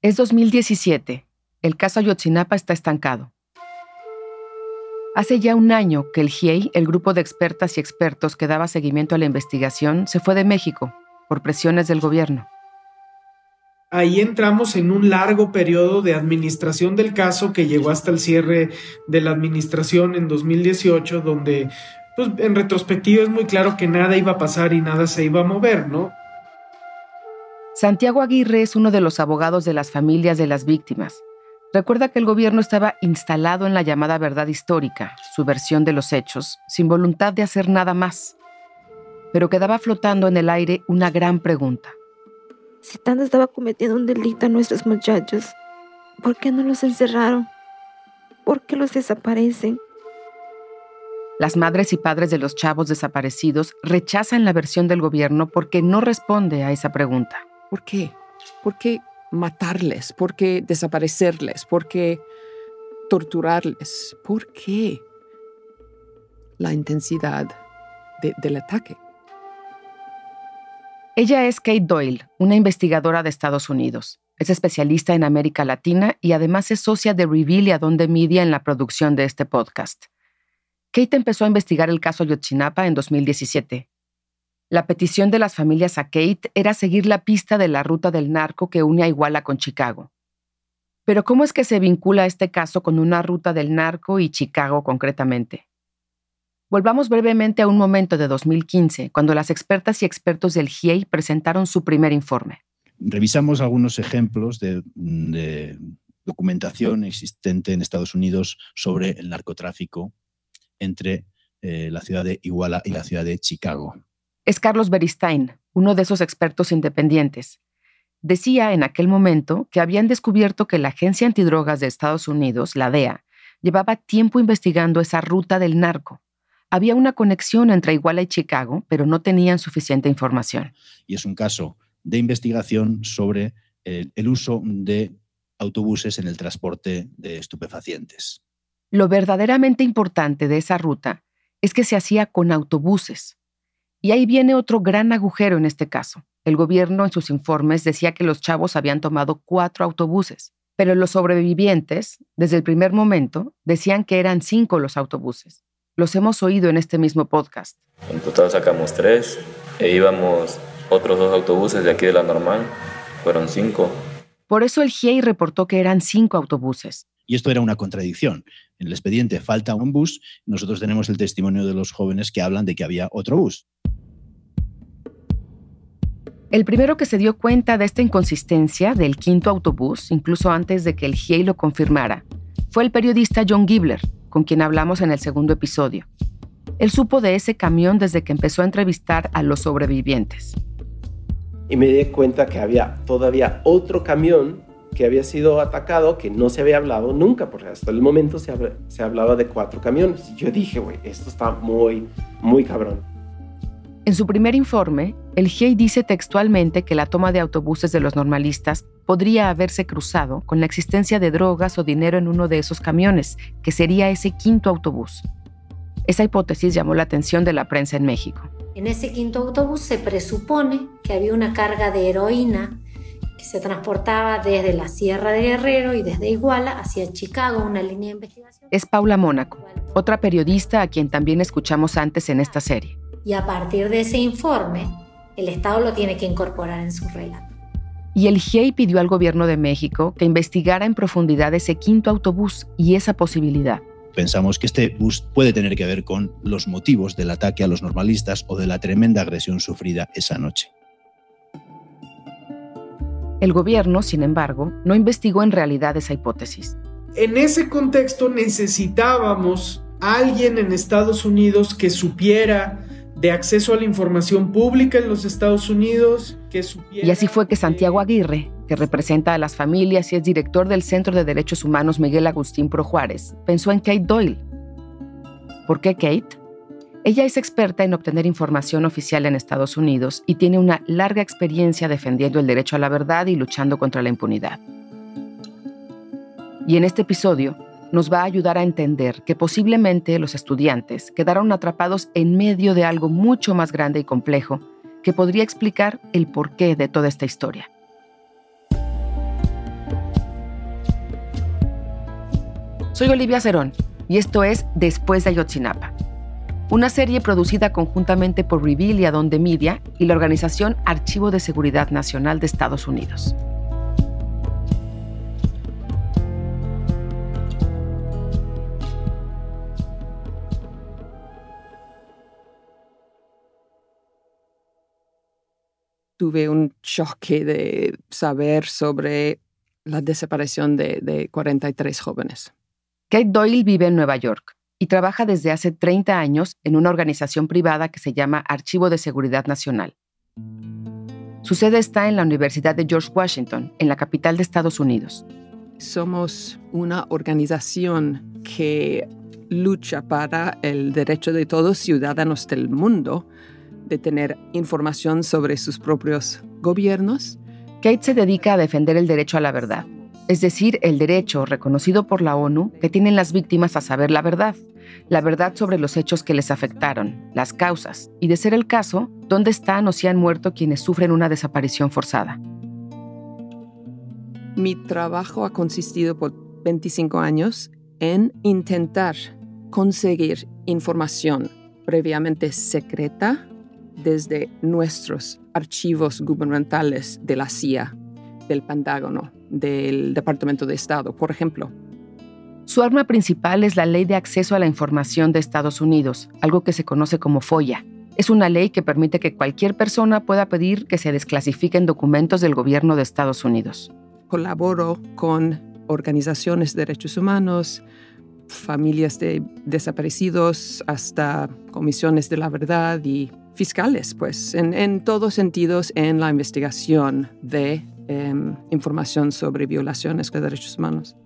Es 2017. El caso Ayotzinapa está estancado. Hace ya un año que el GIEI, el grupo de expertas y expertos que daba seguimiento a la investigación, se fue de México por presiones del gobierno. Ahí entramos en un largo periodo de administración del caso que llegó hasta el cierre de la administración en 2018, donde pues, en retrospectiva es muy claro que nada iba a pasar y nada se iba a mover, ¿no? Santiago Aguirre es uno de los abogados de las familias de las víctimas. Recuerda que el gobierno estaba instalado en la llamada verdad histórica, su versión de los hechos, sin voluntad de hacer nada más. Pero quedaba flotando en el aire una gran pregunta. Si tanto estaba cometiendo un delito a nuestros muchachos, ¿por qué no los encerraron? ¿Por qué los desaparecen? Las madres y padres de los chavos desaparecidos rechazan la versión del gobierno porque no responde a esa pregunta. ¿Por qué? ¿Por qué matarles? ¿Por qué desaparecerles? ¿Por qué torturarles? ¿Por qué la intensidad del ataque? Ella es Kate Doyle, una investigadora de Estados Unidos. Es especialista en América Latina y además es socia de Reveal y Adonde Media en la producción de este podcast. Kate empezó a investigar el caso Yotzinapa en 2017 la petición de las familias a Kate era seguir la pista de la ruta del narco que une a Iguala con Chicago. Pero ¿cómo es que se vincula este caso con una ruta del narco y Chicago concretamente? Volvamos brevemente a un momento de 2015, cuando las expertas y expertos del GIEI presentaron su primer informe. Revisamos algunos ejemplos de, documentación existente en Estados Unidos sobre el narcotráfico entre eh, la ciudad de Iguala y la ciudad de Chicago es Carlos Beristain, uno de esos expertos independientes. Decía en aquel momento que habían descubierto que la Agencia Antidrogas de Estados Unidos, la DEA, llevaba tiempo investigando esa ruta del narco. Había una conexión entre Iguala y Chicago, pero no tenían suficiente información. Y es un caso de investigación sobre el, el uso de autobuses en el transporte de estupefacientes. Lo verdaderamente importante de esa ruta es que se hacía con autobuses. Y ahí viene otro gran agujero en este caso. El gobierno en sus informes decía que los chavos habían tomado cuatro autobuses, pero los sobrevivientes, desde el primer momento, decían que eran cinco los autobuses. Los hemos oído en este mismo podcast. En total sacamos tres e íbamos otros dos autobuses de aquí de la normal. Fueron cinco. Por eso el GIEI reportó que eran cinco autobuses. Y esto era una contradicción. En el expediente falta un bus, nosotros tenemos el testimonio de los jóvenes que hablan de que había otro bus. El primero que se dio cuenta de esta inconsistencia del quinto autobús, incluso antes de que el GIEI lo confirmara, fue el periodista John Gibler, con quien hablamos en el segundo episodio. Él supo de ese camión desde que empezó a entrevistar a los sobrevivientes. Y me di cuenta que había todavía otro camión que había sido atacado que no se había hablado nunca, porque hasta el momento se, se hablaba de cuatro camiones. Y yo dije, güey, esto está muy, muy cabrón. En su primer informe, el GIEI dice textualmente que la toma de autobuses de los normalistas podría haberse cruzado con la existencia de drogas o dinero en uno de esos camiones, que sería ese quinto autobús. Esa hipótesis llamó la atención de la prensa en México. En ese quinto autobús se presupone que había una carga de heroína que se transportaba desde la Sierra de Guerrero y desde Iguala hacia Chicago, una línea de investigación. Es Paula Mónaco, otra periodista a quien también escuchamos antes en esta serie y a partir de ese informe, el Estado lo tiene que incorporar en su relato. Y el GIEI pidió al gobierno de México que investigara en profundidad ese quinto autobús y esa posibilidad. Pensamos que este bus puede tener que ver con los motivos del ataque a los normalistas o de la tremenda agresión sufrida esa noche. El gobierno, sin embargo, no investigó en realidad esa hipótesis. En ese contexto necesitábamos a alguien en Estados Unidos que supiera de acceso a la información pública en los Estados Unidos. Que y así fue que Santiago Aguirre, que representa a las familias y es director del Centro de Derechos Humanos Miguel Agustín Pro Juárez, pensó en Kate Doyle. ¿Por qué Kate? Ella es experta en obtener información oficial en Estados Unidos y tiene una larga experiencia defendiendo el derecho a la verdad y luchando contra la impunidad. Y en este episodio nos va a ayudar a entender que posiblemente los estudiantes quedaron atrapados en medio de algo mucho más grande y complejo que podría explicar el porqué de toda esta historia. Soy Olivia Cerón y esto es Después de Ayotzinapa, una serie producida conjuntamente por Revealia Donde Media y la organización Archivo de Seguridad Nacional de Estados Unidos. Tuve un choque de saber sobre la desaparición de, 43 jóvenes. Kate Doyle vive en Nueva York y trabaja desde hace 30 años en una organización privada que se llama Archivo de Seguridad Nacional. Su sede está en la Universidad de George Washington, en la capital de Estados Unidos. Somos una organización que lucha para el derecho de todos ciudadanos del mundo de tener información sobre sus propios gobiernos. Kate se dedica a defender el derecho a la verdad, es decir, el derecho reconocido por la ONU que tienen las víctimas a saber la verdad, la verdad sobre los hechos que les afectaron, las causas, y de ser el caso, dónde están o si han muerto quienes sufren una desaparición forzada. Mi trabajo ha consistido por 25 años en intentar conseguir información previamente secreta desde nuestros archivos gubernamentales de la CIA, del Pentágono, del Departamento de Estado, por ejemplo. Su arma principal es la Ley de Acceso a la Información de Estados Unidos, algo que se conoce como FOIA. Es una ley que permite que cualquier persona pueda pedir que se desclasifiquen documentos del gobierno de Estados Unidos. Colaboro con organizaciones de derechos humanos, familias de desaparecidos, hasta comisiones de la verdad y fiscales, pues, en, todos sentidos en la investigación de em, información sobre violaciones de derechos humanos.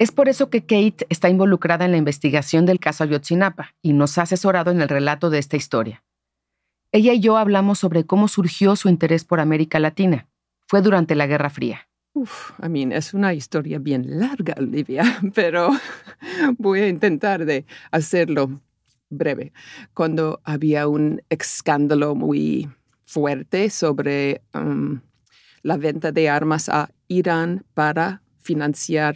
Es por eso que Kate está involucrada en la investigación del caso Ayotzinapa y nos ha asesorado en el relato de esta historia. Ella y yo hablamos sobre cómo surgió su interés por América Latina. Fue durante la Guerra Fría. Uf, I mean, es una historia bien larga, Olivia, pero voy a intentar de hacerlo breve, cuando había un escándalo muy fuerte sobre um, la venta de armas a Irán para financiar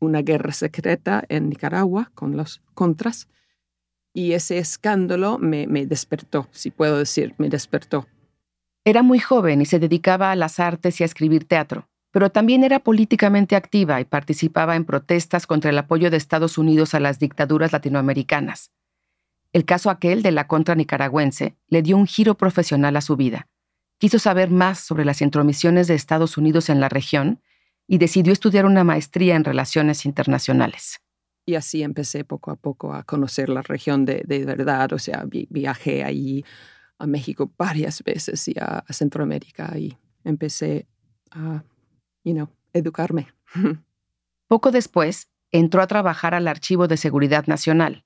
una guerra secreta en Nicaragua con los contras. Y ese escándalo me, me despertó, si puedo decir, me despertó. Era muy joven y se dedicaba a las artes y a escribir teatro, pero también era políticamente activa y participaba en protestas contra el apoyo de Estados Unidos a las dictaduras latinoamericanas. El caso aquel de la contra nicaragüense le dio un giro profesional a su vida. Quiso saber más sobre las intromisiones de Estados Unidos en la región y decidió estudiar una maestría en relaciones internacionales. Y así empecé poco a poco a conocer la región de, verdad, o sea, viajé allí a México varias veces y a, a Centroamérica y empecé a, you know, educarme. Poco después, entró a trabajar al Archivo de Seguridad Nacional,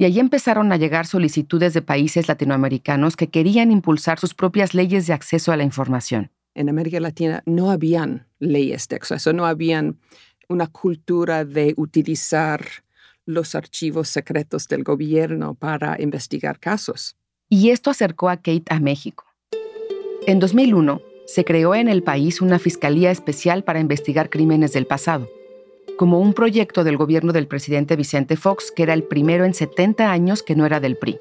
y allí empezaron a llegar solicitudes de países latinoamericanos que querían impulsar sus propias leyes de acceso a la información. En América Latina no habían leyes de acceso, no habían una cultura de utilizar los archivos secretos del gobierno para investigar casos. Y esto acercó a Kate a México. En 2001, se creó en el país una Fiscalía Especial para investigar crímenes del pasado como un proyecto del gobierno del presidente Vicente Fox, que era el primero en 70 años que no era del PRI.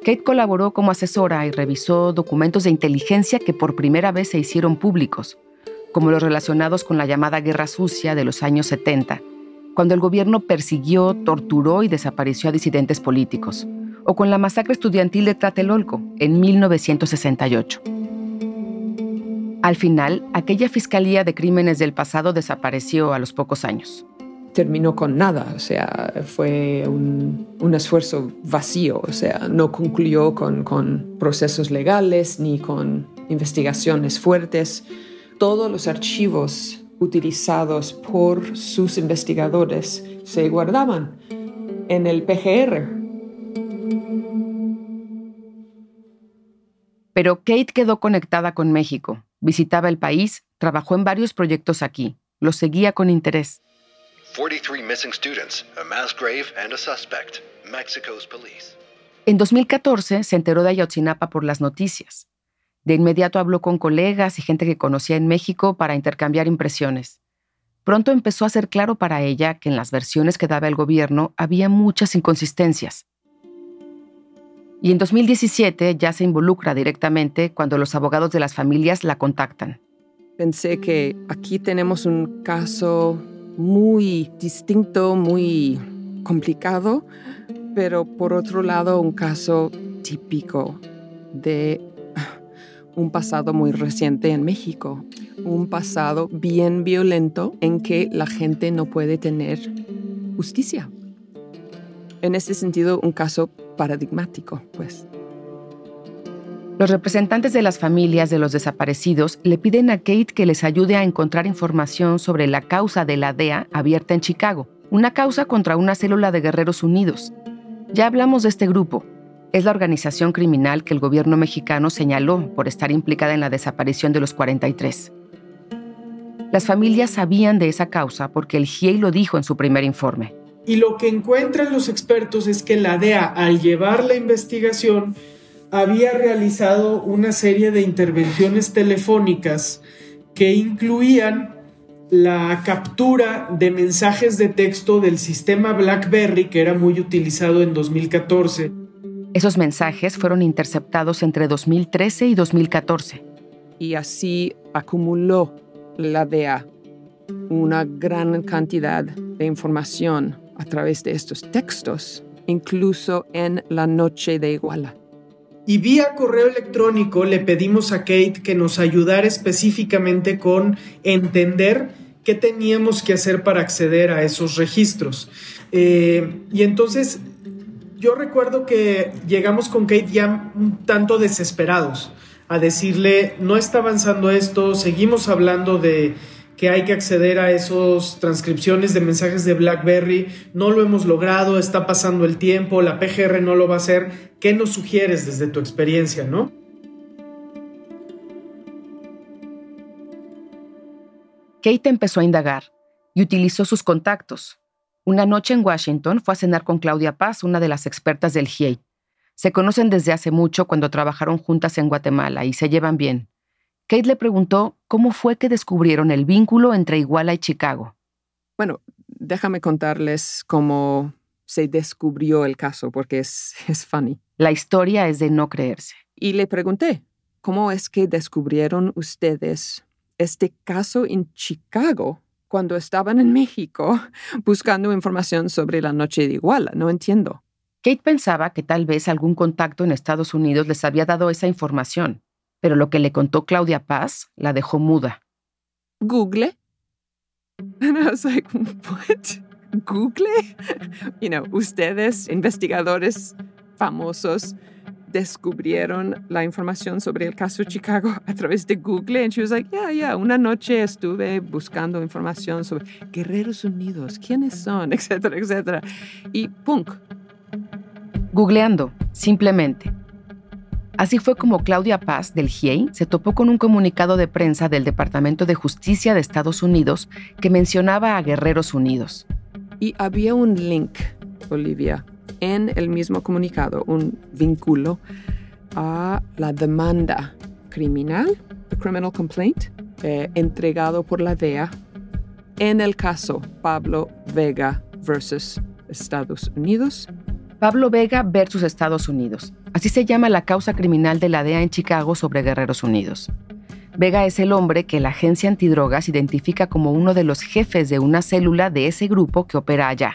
Kate colaboró como asesora y revisó documentos de inteligencia que por primera vez se hicieron públicos, como los relacionados con la llamada Guerra Sucia de los años 70, cuando el gobierno persiguió, torturó y desapareció a disidentes políticos, o con la masacre estudiantil de Tlatelolco en 1968. Al final, aquella Fiscalía de Crímenes del pasado desapareció a los pocos años. Terminó con nada, o sea, fue un, esfuerzo vacío, o sea, no concluyó con, con procesos legales ni con investigaciones fuertes. Todos los archivos utilizados por sus investigadores se guardaban en el PGR. Pero Kate quedó conectada con México Visitaba el país, trabajó en varios proyectos aquí, los seguía con interés. 43 missing students, a mass grave and a suspect. Mexico's police. En 2014 se enteró de Ayotzinapa por las noticias. De inmediato habló con colegas y gente que conocía en México para intercambiar impresiones. pronto empezó a ser claro para ella que en las versiones que daba el gobierno había muchas inconsistencias. Y en 2017 ya se involucra directamente cuando los abogados de las familias la contactan. Pensé que aquí tenemos un caso muy distinto, muy complicado, pero por otro lado un caso típico de un pasado muy reciente en México, un pasado bien violento en que la gente no puede tener justicia. En este sentido, un caso paradigmático, pues. Los representantes de las familias de los desaparecidos le piden a Kate que les ayude a encontrar información sobre la causa de la DEA abierta en Chicago, una causa contra una célula de Guerreros Unidos. Ya hablamos de este grupo, es la organización criminal que el gobierno mexicano señaló por estar implicada en la desaparición de los 43. Las familias sabían de esa causa porque el GIEI lo dijo en su primer informe. Y lo que encuentran los expertos es que la DEA, al llevar la investigación, había realizado una serie de intervenciones telefónicas que incluían la captura de mensajes de texto del sistema BlackBerry, que era muy utilizado en 2014 esos mensajes fueron interceptados entre 2013 y 2014. Y así acumuló la DEA una gran cantidad de información a través de estos textos, incluso en la noche de Iguala. Y vía correo electrónico le pedimos a Kate que nos ayudara específicamente con entender qué teníamos que hacer para acceder a esos registros. Eh, y entonces yo recuerdo que llegamos con Kate ya un tanto desesperados a decirle, no está avanzando esto, seguimos hablando de que hay que acceder a esas transcripciones de mensajes de BlackBerry, no lo hemos logrado, está pasando el tiempo, la PGR no lo va a hacer, ¿qué nos sugieres desde tu experiencia, no? Kate empezó a indagar y utilizó sus contactos, una noche en Washington fue a cenar con Claudia Paz, una de las expertas del GIEI. Se conocen desde hace mucho cuando trabajaron juntas en Guatemala y se llevan bien. Kate le preguntó cómo fue que descubrieron el vínculo entre Iguala y Chicago. Bueno, déjame contarles cómo se descubrió el caso, porque es, es funny. La historia es de no creerse. Y le pregunté, ¿cómo es que descubrieron ustedes este caso en Chicago cuando estaban en México buscando información sobre la noche de Iguala. No entiendo. Kate pensaba que tal vez algún contacto en Estados Unidos les había dado esa información, pero lo que le contó Claudia Paz la dejó muda. Google. And I was like, what? Google? You know, ustedes, investigadores famosos, descubrieron la información sobre el caso Chicago a través de Google. And she was like, yeah, yeah, una noche estuve buscando información sobre Guerreros Unidos, quiénes son, etcétera, etcétera. Y punk. Googleando, simplemente. Así fue como Claudia Paz, del GIEI, se topó con un comunicado de prensa del Departamento de Justicia de Estados Unidos que mencionaba a Guerreros Unidos. Y había un link, Olivia, en el mismo comunicado un vínculo a la demanda criminal, the criminal complaint, eh, entregado por la DEA en el caso Pablo Vega versus Estados Unidos. Pablo Vega versus Estados Unidos. Así se llama la causa criminal de la DEA en Chicago sobre Guerreros Unidos. Vega es el hombre que la agencia antidrogas identifica como uno de los jefes de una célula de ese grupo que opera allá.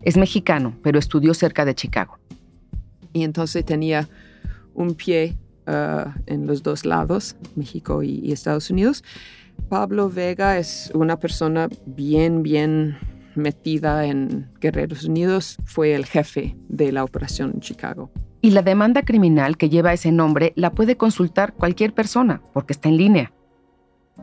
Es mexicano, pero estudió cerca de Chicago. Y entonces tenía un pie uh, en los dos lados, México y, Estados Unidos. Pablo Vega es una persona bien, bien metida en Guerreros Unidos. Fue el jefe de la operación en Chicago. Y la demanda criminal que lleva ese nombre la puede consultar cualquier persona porque está en línea.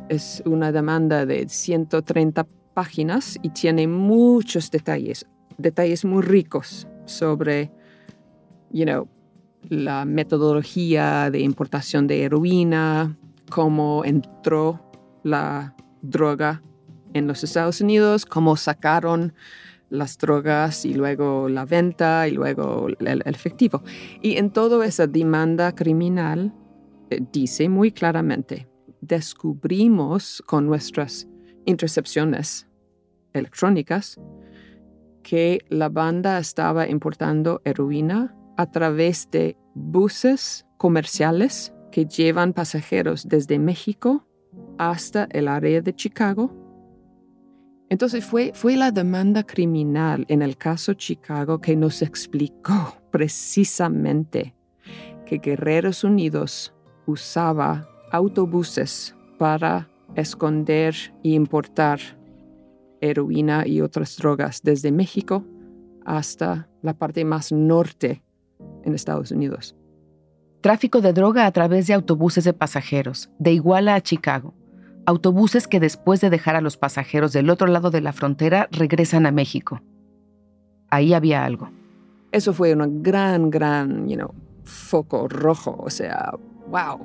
Es una demanda de 130 páginas y tiene muchos detalles detalles muy ricos sobre, you know, la metodología de importación de heroína, cómo entró la droga en los Estados Unidos, cómo sacaron las drogas y luego la venta y luego el, efectivo. Y en toda esa demanda criminal eh, dice muy claramente, descubrimos con nuestras intercepciones electrónicas que la banda estaba importando heroína a través de buses comerciales que llevan pasajeros desde México hasta el área de Chicago. Entonces fue, fue la demanda criminal en el caso Chicago que nos explicó precisamente que Guerreros Unidos usaba autobuses para esconder e importar heroína y otras drogas desde México hasta la parte más norte en Estados Unidos. Tráfico de droga a través de autobuses de pasajeros, de Iguala a Chicago. Autobuses que después de dejar a los pasajeros del otro lado de la frontera regresan a México. Ahí había algo. Eso fue un gran, gran, you know, foco rojo, o sea, wow,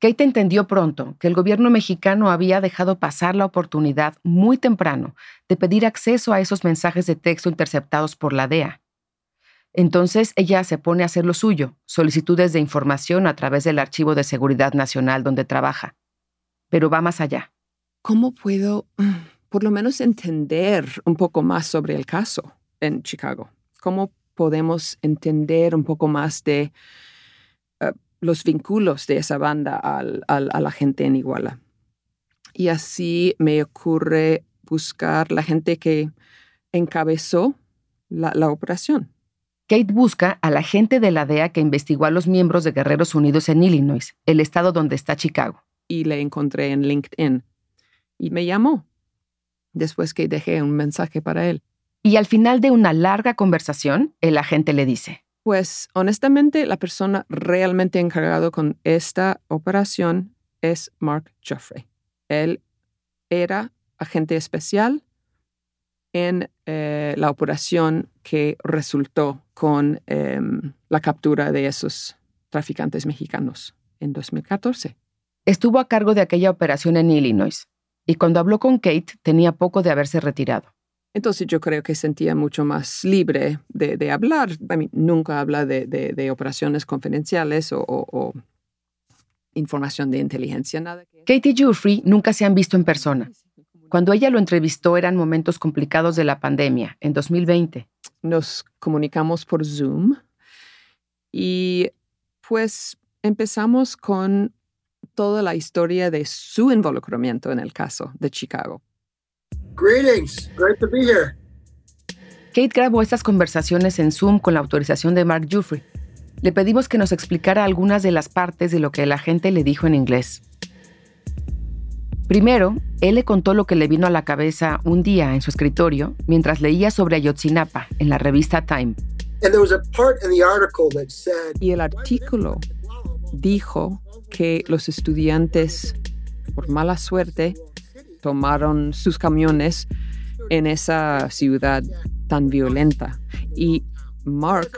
Kate entendió pronto que el gobierno mexicano había dejado pasar la oportunidad muy temprano de pedir acceso a esos mensajes de texto interceptados por la DEA. Entonces ella se pone a hacer lo suyo, solicitudes de información a través del Archivo de Seguridad Nacional donde trabaja. Pero va más allá. ¿Cómo puedo mm, por lo menos entender un poco más sobre el caso en Chicago? ¿Cómo podemos entender un poco más de los vínculos de esa banda a la gente en Iguala. Y así me ocurre buscar la gente que encabezó la operación. Kate busca a la gente de la DEA que investigó a los miembros de Guerreros Unidos en Illinois, el estado donde está Chicago. Y le encontré en LinkedIn. Y me llamó después que dejé un mensaje para él. Y al final de una larga conversación, el agente le dice, pues honestamente, la persona realmente encargado con esta operación es Mark Joffrey. Él era agente especial en eh, la operación que resultó con em, la captura de esos traficantes mexicanos en 2014. Estuvo a cargo de aquella operación en Illinois y cuando habló con Kate tenía poco de haberse retirado. Entonces yo creo que sentía mucho más libre de, hablar. nunca habla de, operaciones confidenciales o, información de inteligencia, nada. Katie y Jeffrey nunca se han visto en persona. Cuando ella lo entrevistó eran momentos complicados de la pandemia, en 2020. Nos comunicamos por Zoom y pues empezamos con toda la historia de su involucramiento en el caso de Chicago. Greetings. Great to be here. Kate grabó estas conversaciones en Zoom con la autorización de Mark Jeffrey. Le pedimos que nos explicara algunas de las partes de lo que la gente le dijo en inglés. Primero, él le contó lo que le vino a la cabeza un día en su escritorio mientras leía sobre Ayotzinapa en la revista Time. Y el artículo dijo que los estudiantes, por mala suerte, tomaron sus camiones en esa ciudad tan violenta. Y Mark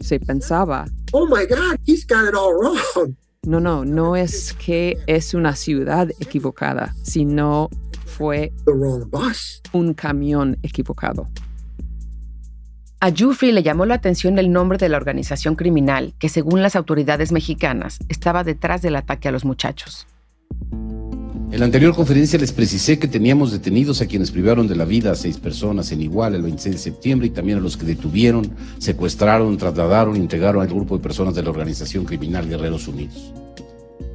se pensaba, oh my God, he's got it all wrong. No, no, no es que es una ciudad equivocada, sino fue un camión equivocado. A Jufrey le llamó la atención el nombre de la organización criminal que, según las autoridades mexicanas, estaba detrás del ataque a los muchachos. En la anterior conferencia les precisé que teníamos detenidos a quienes privaron de la vida a seis personas en Igual el 26 de septiembre y también a los que detuvieron, secuestraron, trasladaron entregaron al grupo de personas de la organización criminal Guerreros Unidos.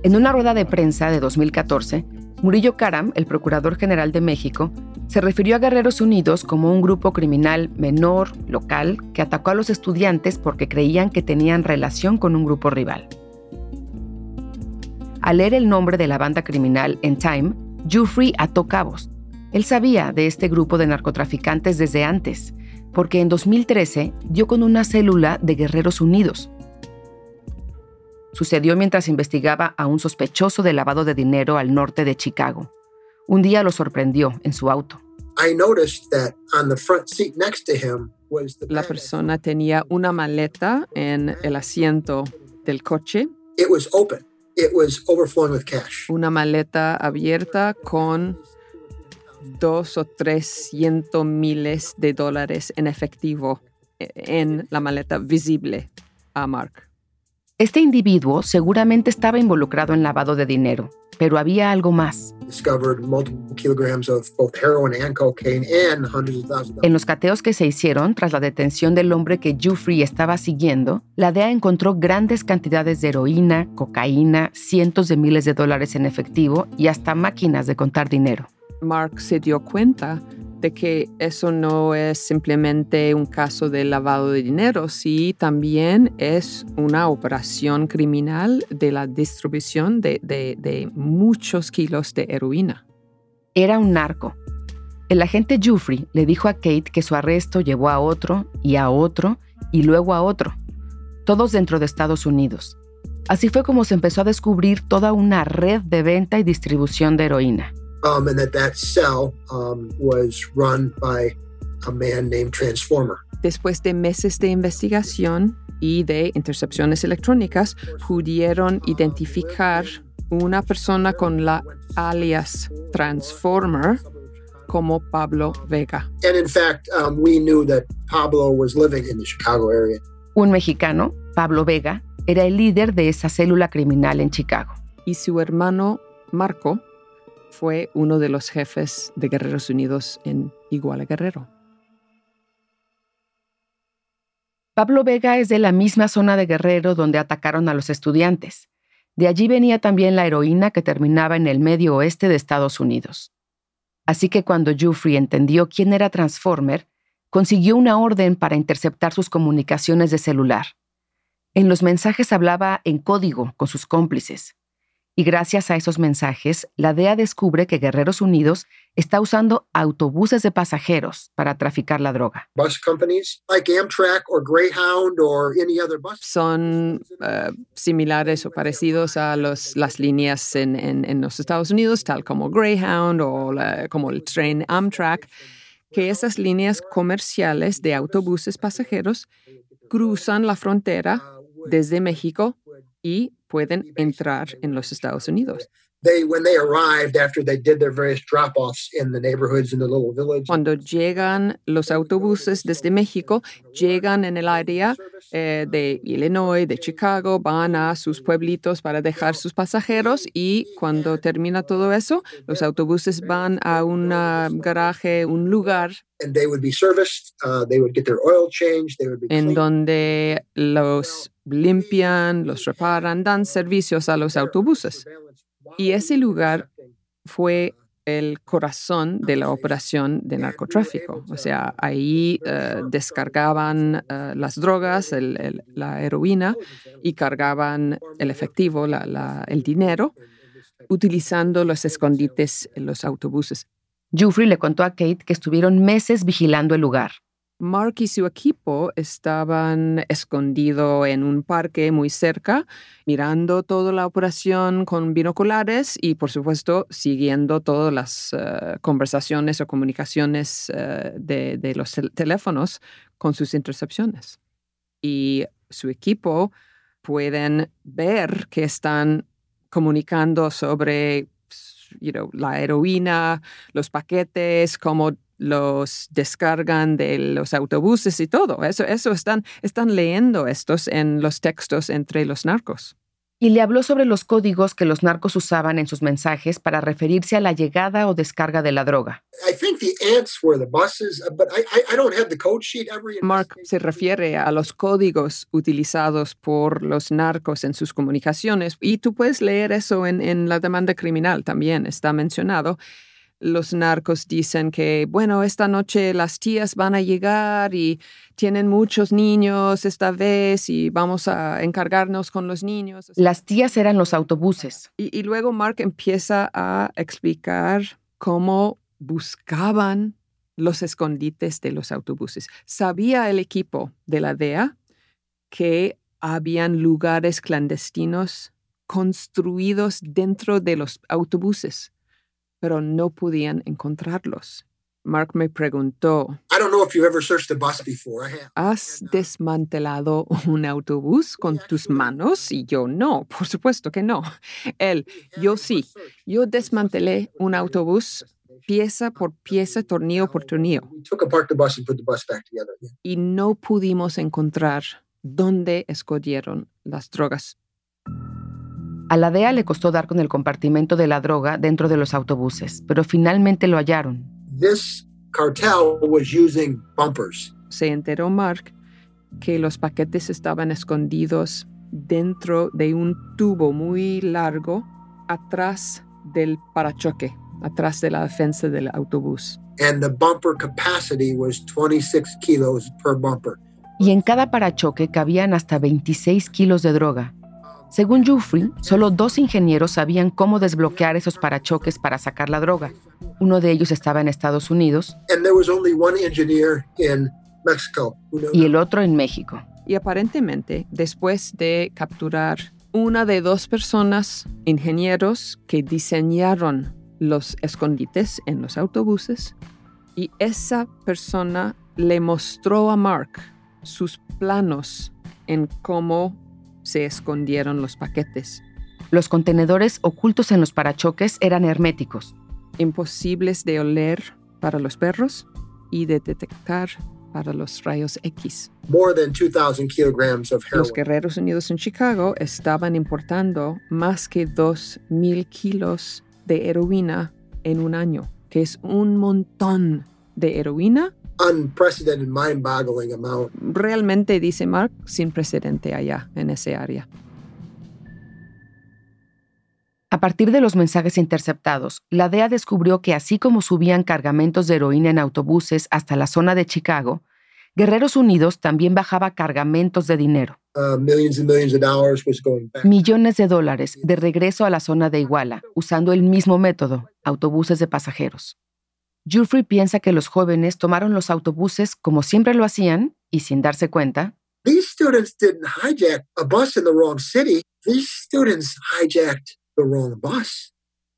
En una rueda de prensa de 2014, Murillo Karam, el Procurador General de México, se refirió a Guerreros Unidos como un grupo criminal menor, local, que atacó a los estudiantes porque creían que tenían relación con un grupo rival. Al leer el nombre de la banda criminal en Time, Jeffrey ató cabos. Él sabía de este grupo de narcotraficantes desde antes, porque en 2013 dio con una célula de Guerreros Unidos. Sucedió mientras investigaba a un sospechoso de lavado de dinero al norte de Chicago. Un día lo sorprendió en su auto. La persona tenía una maleta en el asiento del coche. Una maleta abierta con dos o trescientos miles de dólares en efectivo e, en la maleta visible a Mark. Este individuo seguramente estaba involucrado en lavado de dinero, pero había algo más. En los cateos que se hicieron tras la detención del hombre que Jeffrey estaba siguiendo, la DEA encontró grandes cantidades de heroína, cocaína, cientos de miles de dólares en efectivo y hasta máquinas de contar dinero. Mark se dio cuenta que eso no es simplemente un caso de lavado de dinero, sí también es una operación criminal de la distribución de, de muchos kilos de heroína. Era un narco. El agente Jeffrey le dijo a Kate que su arresto llevó a otro y a otro y luego a otro, todos dentro de Estados Unidos. Así fue como se empezó a descubrir toda una red de venta y distribución de heroína. Um, and that that cell um, was run by a man named Transformer. Después de meses de investigación y de intercepciones electrónicas, pudieron identificar una persona con la alias Transformer como Pablo Vega. And in fact, um, we knew that Pablo was living in the Chicago area. Un mexicano, Pablo Vega, era el líder de esa célula criminal en Chicago. Y su hermano Marco fue uno de los jefes de Guerreros Unidos en Iguala Guerrero. Pablo Vega es de la misma zona de Guerrero donde atacaron a los estudiantes. De allí venía también la heroína que terminaba en el medio oeste de Estados Unidos. Así que cuando Jeffrey entendió quién era Transformer, consiguió una orden para interceptar sus comunicaciones de celular. En los mensajes hablaba en código con sus cómplices. Y gracias a esos mensajes, la DEA descubre que Guerreros Unidos está usando autobuses de pasajeros para traficar la droga. Son uh, similares o parecidos a los, las líneas en, en, en, los Estados Unidos, tal como Greyhound o la, como el tren Amtrak, que esas líneas comerciales de autobuses pasajeros cruzan la frontera desde México y pueden entrar en los Estados Unidos. Cuando llegan los autobuses desde México, llegan en el área eh, de Illinois, de Chicago, van a sus pueblitos para dejar sus pasajeros y cuando termina todo eso, los autobuses van a un garaje, un lugar en donde los limpian, los reparan, dan servicios a los autobuses. Y ese lugar fue el corazón de la operación de narcotráfico. O sea, ahí eh, descargaban eh, las drogas, la heroína, y cargaban el efectivo, el dinero, utilizando los escondites en los autobuses. Jeffrey le contó a Kate que estuvieron meses vigilando el lugar. Mark y su equipo estaban escondidos en un parque muy cerca, mirando toda la operación con binoculares y, por supuesto, siguiendo todas las eh, conversaciones o comunicaciones eh, de, los teléfonos con sus intercepciones. Y su equipo pueden ver que están comunicando sobre you know, la heroína, los paquetes, cómo los descargan de los autobuses y todo. Eso, eso están, están leyendo estos en los textos entre los narcos. Y le habló sobre los códigos que los narcos usaban en sus mensajes para referirse a la llegada o descarga de la droga. Mark se refiere a los códigos utilizados por los narcos en sus comunicaciones y tú puedes leer eso en, en la demanda criminal también, está mencionado los narcos dicen que, bueno, esta noche las tías van a llegar y tienen muchos niños esta vez y vamos a encargarnos con los niños. Las tías eran los autobuses. Y, y luego Mark empieza a explicar cómo buscaban los escondites de los autobuses. Sabía el equipo de la DEA que habían lugares clandestinos construidos dentro de los autobuses pero no podían encontrarlos. Mark me preguntó, ¿has desmantelado un autobús con tus manos? Y yo no, por supuesto que no. Él, yo sí, yo desmantelé un autobús pieza por pieza, tornillo por tornillo. Y no pudimos encontrar dónde escondieron las drogas. A la DEA le costó dar con el compartimento de la droga dentro de los autobuses, pero finalmente lo hallaron. This cartel was using bumpers. Se enteró Mark que los paquetes estaban escondidos dentro de un tubo muy largo atrás del parachoque, atrás de la defensa del autobús. And the bumper capacity was 26 kilos per bumper. Y en cada parachoque cabían hasta 26 kilos de droga. Según Jufrey, solo dos ingenieros sabían cómo desbloquear esos parachoques para sacar la droga. Uno de ellos estaba en Estados Unidos And there was only one engineer in Mexico who knew y el otro en México. Y aparentemente, después de capturar una de dos personas, ingenieros, que diseñaron los escondites en los autobuses, y esa persona le mostró a Mark sus planos en cómo se escondieron los paquetes, Los contenedores ocultos en los parachoques eran herméticos. imposibles de oler para los perros y de detectar para los rayos X. more than 2,000 kilograms of Los guerreros unidos en Chicago estaban importando más que 2.000 kilos de heroína en un año, que es un montón de heroína. Realmente, dice Mark, sin precedente allá en ese área. A partir de los mensajes interceptados, la DEA descubrió que así como subían cargamentos de heroína en autobuses hasta la zona de Chicago, Guerreros Unidos también bajaba cargamentos de dinero, Uh, millions and millions of dollars was going back. millones de dólares, de regreso a la zona de Iguala, usando el mismo método, autobuses de pasajeros. Jeffrey piensa que los jóvenes tomaron los autobuses como siempre lo hacían y sin darse cuenta, These students didn't hijack a bus in the wrong city. These students hijacked the wrong bus.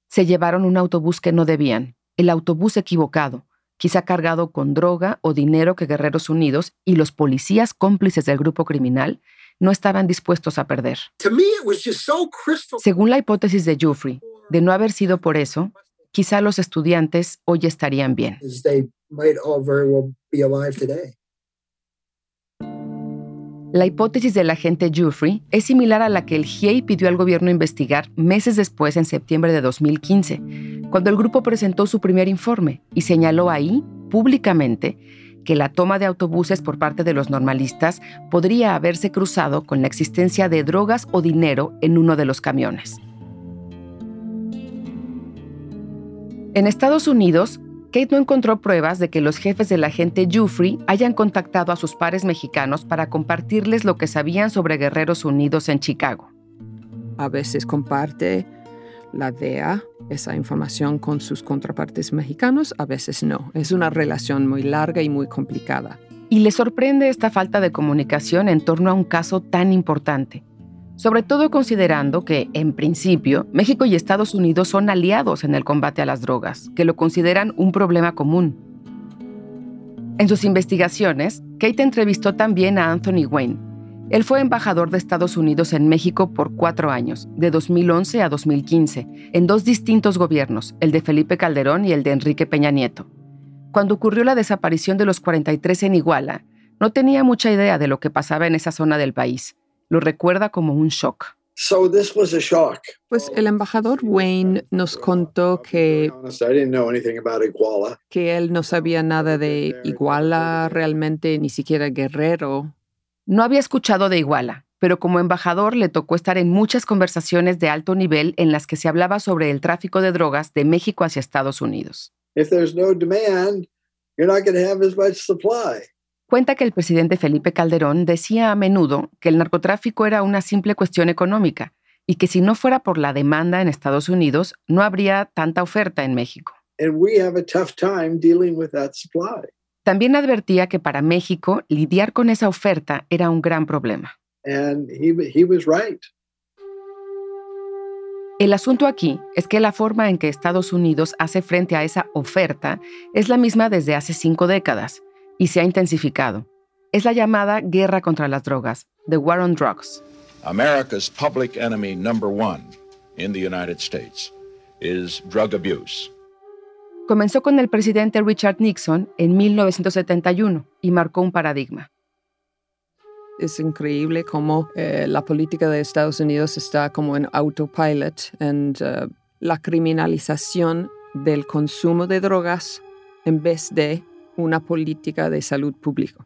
se llevaron un autobús que no debían, el autobús equivocado, quizá cargado con droga o dinero que Guerreros Unidos y los policías cómplices del grupo criminal no estaban dispuestos a perder. To me, it was just so crystal. Según la hipótesis de Jeffrey, de no haber sido por eso, quizá los estudiantes hoy estarían bien. La hipótesis del agente Jeffrey es similar a la que el GIEI pidió al gobierno investigar meses después, en septiembre de 2015, cuando el grupo presentó su primer informe y señaló ahí, públicamente, que la toma de autobuses por parte de los normalistas podría haberse cruzado con la existencia de drogas o dinero en uno de los camiones. En Estados Unidos, Kate no encontró pruebas de que los jefes del agente Jufrey hayan contactado a sus pares mexicanos para compartirles lo que sabían sobre Guerreros Unidos en Chicago. A veces comparte la DEA esa información con sus contrapartes mexicanos, a veces no. Es una relación muy larga y muy complicada. Y le sorprende esta falta de comunicación en torno a un caso tan importante, sobre todo considerando que, en principio, México y Estados Unidos son aliados en el combate a las drogas, que lo consideran un problema común. En sus investigaciones, Kate entrevistó también a Anthony Wayne. Él fue embajador de Estados Unidos en México por cuatro años, de 2011 a 2015, en dos distintos gobiernos, el de Felipe Calderón y el de Enrique Peña Nieto. Cuando ocurrió la desaparición de los 43 en Iguala, no tenía mucha idea de lo que pasaba en esa zona del país. Lo recuerda como un shock. So this was a shock. Pues el embajador Wayne nos contó que, Honest, I didn't know anything about Iguala. que él no sabía nada de Iguala realmente, ni siquiera Guerrero. No había escuchado de Iguala, pero como embajador le tocó estar en muchas conversaciones de alto nivel en las que se hablaba sobre el tráfico de drogas de México hacia Estados Unidos. If there's no demand, you're not going to have as much supply. Cuenta que el presidente Felipe Calderón decía a menudo que el narcotráfico era una simple cuestión económica y que si no fuera por la demanda en Estados Unidos, no habría tanta oferta en México. También advertía que para México lidiar con esa oferta era un gran problema. And he, he was right. El asunto aquí es que la forma en que Estados Unidos hace frente a esa oferta es la misma desde hace cinco décadas y se ha intensificado. Es la llamada guerra contra las drogas, the war on drugs. America's public enemy number one in the United States is drug abuse. Comenzó con el presidente Richard Nixon en 1971 y marcó un paradigma. Es increíble cómo eh, la política de Estados Unidos está como en autopilot en uh, la criminalización del consumo de drogas en vez de una política de salud pública.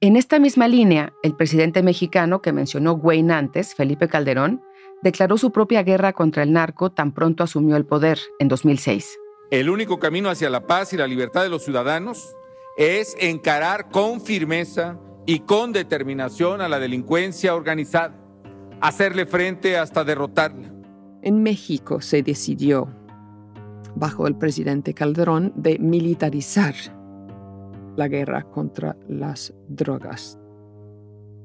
En esta misma línea, el presidente mexicano que mencionó Wayne antes, Felipe Calderón, declaró su propia guerra contra el narco tan pronto asumió el poder en 2006. El único camino hacia la paz y la libertad de los ciudadanos es encarar con firmeza y con determinación a la delincuencia organizada, hacerle frente hasta derrotarla. En México se decidió, bajo el presidente Calderón, de militarizar la guerra contra las drogas.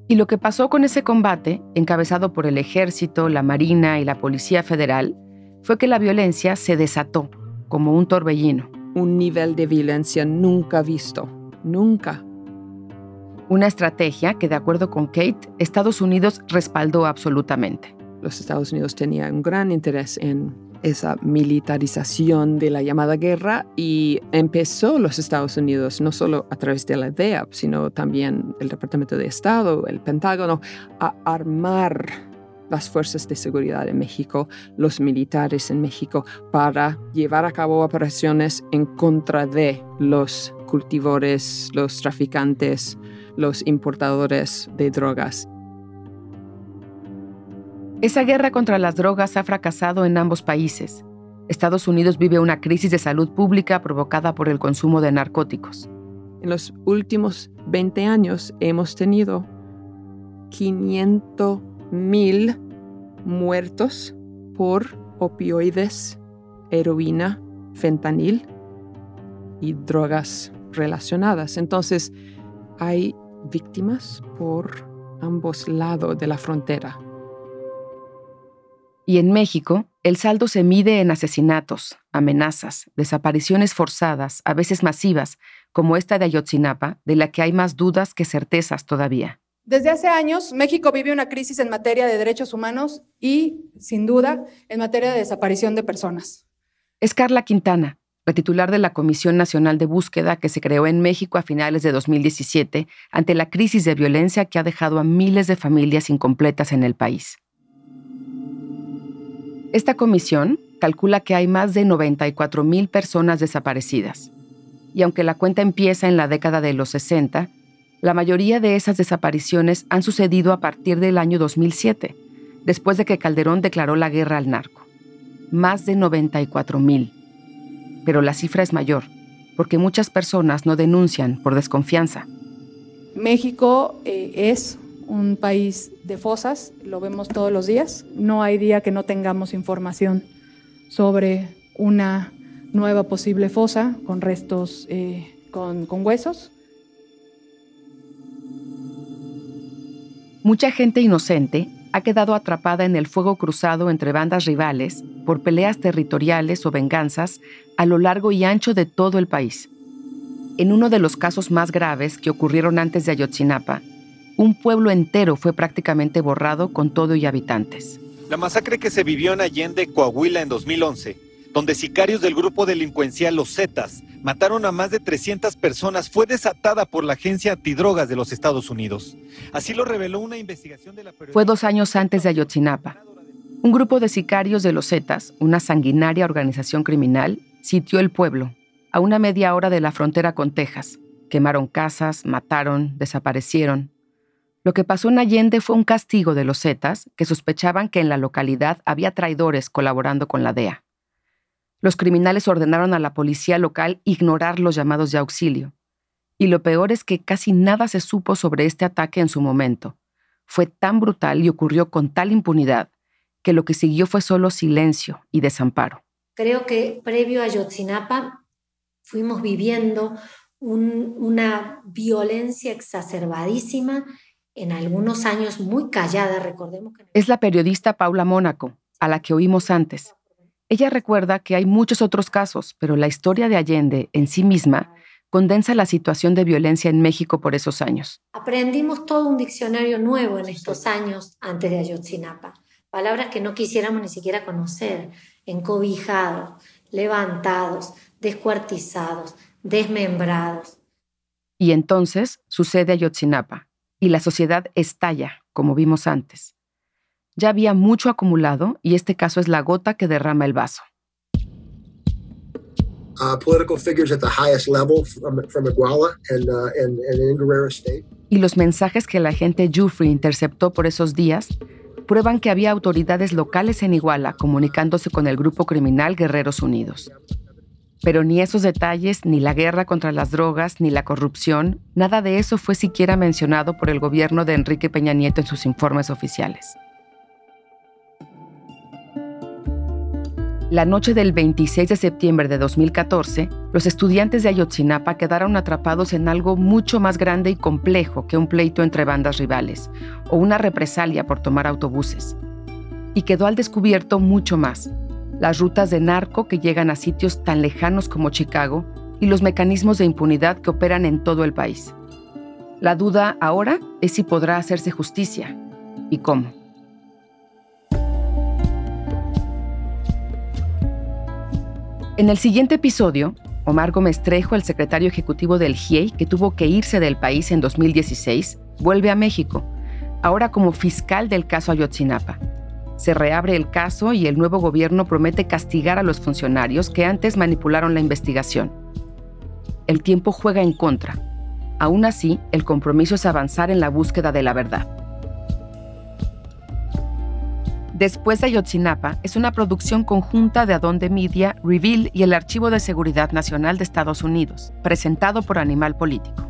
Y lo que pasó con ese combate, encabezado por el ejército, la marina y la policía federal, fue que la violencia se desató como un torbellino. Un nivel de violencia nunca visto, nunca. Una estrategia que, de acuerdo con Kate, Estados Unidos respaldó absolutamente. Los Estados Unidos tenían un gran interés en esa militarización de la llamada guerra y empezó los Estados Unidos, no solo a través de la DEA, sino también el Departamento de Estado, el Pentágono, a armar las fuerzas de seguridad en México, los militares en México, para llevar a cabo operaciones en contra de los cultivadores, los traficantes, los importadores de drogas. Esa guerra contra las drogas ha fracasado en ambos países. Estados Unidos vive una crisis de salud pública provocada por el consumo de narcóticos. En los últimos 20 años hemos tenido 500 mil muertos por opioides, heroína, fentanil y drogas relacionadas. Entonces, hay víctimas por ambos lados de la frontera. Y en México, el saldo se mide en asesinatos, amenazas, desapariciones forzadas, a veces masivas, como esta de Ayotzinapa, de la que hay más dudas que certezas todavía. Desde hace años, México vive una crisis en materia de derechos humanos y, sin duda, en materia de desaparición de personas. Es Carla Quintana, la titular de la Comisión Nacional de Búsqueda que se creó en México a finales de 2017 ante la crisis de violencia que ha dejado a miles de familias incompletas en el país. Esta comisión calcula que hay más de 94 mil personas desaparecidas. Y aunque la cuenta empieza en la década de los 60, la mayoría de esas desapariciones han sucedido a partir del año 2007, después de que Calderón declaró la guerra al narco. Más de 94 mil pero la cifra es mayor, porque muchas personas no denuncian por desconfianza. México eh, es un país de fosas, lo vemos todos los días. No hay día que no tengamos información sobre una nueva posible fosa con restos, eh, con, con huesos. Mucha gente inocente ha quedado atrapada en el fuego cruzado entre bandas rivales por peleas territoriales o venganzas a lo largo y ancho de todo el país. En uno de los casos más graves que ocurrieron antes de Ayotzinapa, un pueblo entero fue prácticamente borrado con todo y habitantes. La masacre que se vivió en Allende, Coahuila, en 2011, donde sicarios del grupo delincuencial Los Zetas mataron a más de 300 personas fue desatada por la Agencia Antidrogas de los Estados Unidos. Así lo reveló una investigación de la Fue dos años antes de Ayotzinapa. Un grupo de sicarios de los Zetas, una sanguinaria organización criminal, sitió el pueblo, a una media hora de la frontera con Texas. Quemaron casas, mataron, desaparecieron. Lo que pasó en Allende fue un castigo de los Zetas, que sospechaban que en la localidad había traidores colaborando con la DEA. Los criminales ordenaron a la policía local ignorar los llamados de auxilio. Y lo peor es que casi nada se supo sobre este ataque en su momento. Fue tan brutal y ocurrió con tal impunidad que lo que siguió fue solo silencio y desamparo. Creo que previo a Yotzinapa fuimos viviendo una violencia exacerbadísima, en algunos años muy callada, recordemos que... Es la periodista Paula Mónaco, a la que oímos antes. Ella recuerda que hay muchos otros casos, pero la historia de Allende en sí misma condensa la situación de violencia en México por esos años. Aprendimos todo un diccionario nuevo en estos años antes de Ayotzinapa. Palabras que no quisiéramos ni siquiera conocer. Encobijados, levantados, descuartizados, desmembrados. Y entonces sucede Ayotzinapa, y la sociedad estalla, como vimos antes. Ya había mucho acumulado y este caso es la gota que derrama el vaso. Y los mensajes que la agente Jufrey interceptó por esos días prueban que había autoridades locales en Iguala comunicándose con el grupo criminal Guerreros Unidos. Pero ni esos detalles, ni la guerra contra las drogas, ni la corrupción, nada de eso fue siquiera mencionado por el gobierno de Enrique Peña Nieto en sus informes oficiales. La noche del 26 de septiembre de 2014, los estudiantes de Ayotzinapa quedaron atrapados en algo mucho más grande y complejo que un pleito entre bandas rivales o una represalia por tomar autobuses. Y quedó al descubierto mucho más, las rutas de narco que llegan a sitios tan lejanos como Chicago y los mecanismos de impunidad que operan en todo el país. La duda ahora es si podrá hacerse justicia y cómo. En el siguiente episodio, Omar Gómez Trejo, el secretario ejecutivo del GIEI, que tuvo que irse del país en 2016, vuelve a México, ahora como fiscal del caso Ayotzinapa. Se reabre el caso y el nuevo gobierno promete castigar a los funcionarios que antes manipularon la investigación. El tiempo juega en contra. Aún así, el compromiso es avanzar en la búsqueda de la verdad. Después de Ayotzinapa es una producción conjunta de Adonde Media, Reveal y el Archivo de Seguridad Nacional de Estados Unidos, presentado por Animal Político.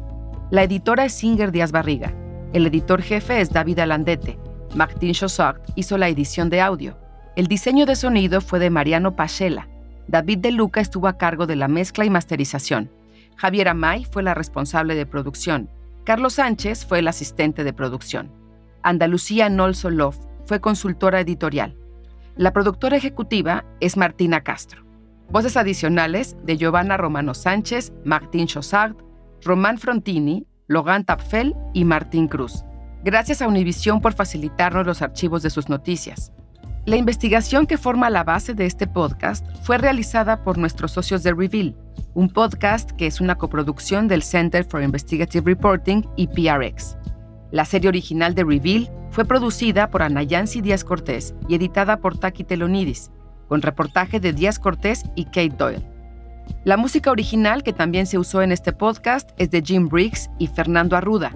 La editora es Singer Díaz Barriga. El editor jefe es David Alandete. Martin Chossart hizo la edición de audio. El diseño de sonido fue de Mariano Pachela. David De Luca estuvo a cargo de la mezcla y masterización. Javier Amay fue la responsable de producción. Carlos Sánchez fue el asistente de producción. Andalucía Nolsolov fue consultora editorial. La productora ejecutiva es Martina Castro. Voces adicionales de Giovanna Romano Sánchez, Martín Chossard, Román Frontini, Logan Tapfel y Martín Cruz. Gracias a Univisión por facilitarnos los archivos de sus noticias. La investigación que forma la base de este podcast fue realizada por nuestros socios de Reveal, un podcast que es una coproducción del Center for Investigative Reporting y PRX. La serie original de Reveal fue producida por Anayansi Díaz Cortés y editada por Taki Telonidis, con reportaje de Díaz Cortés y Kate Doyle. La música original que también se usó en este podcast es de Jim Briggs y Fernando Arruda.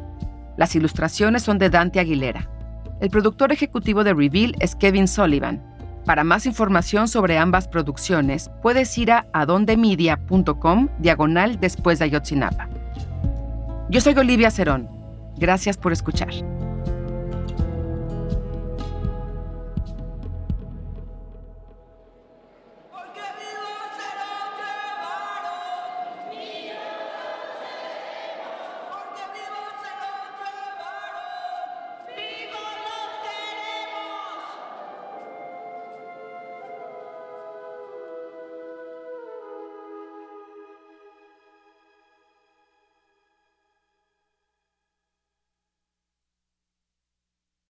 Las ilustraciones son de Dante Aguilera. El productor ejecutivo de Reveal es Kevin Sullivan. Para más información sobre ambas producciones, puedes ir a adondemedia.com diagonal después de Ayotzinapa. Yo soy Olivia Cerón. Gracias por escuchar.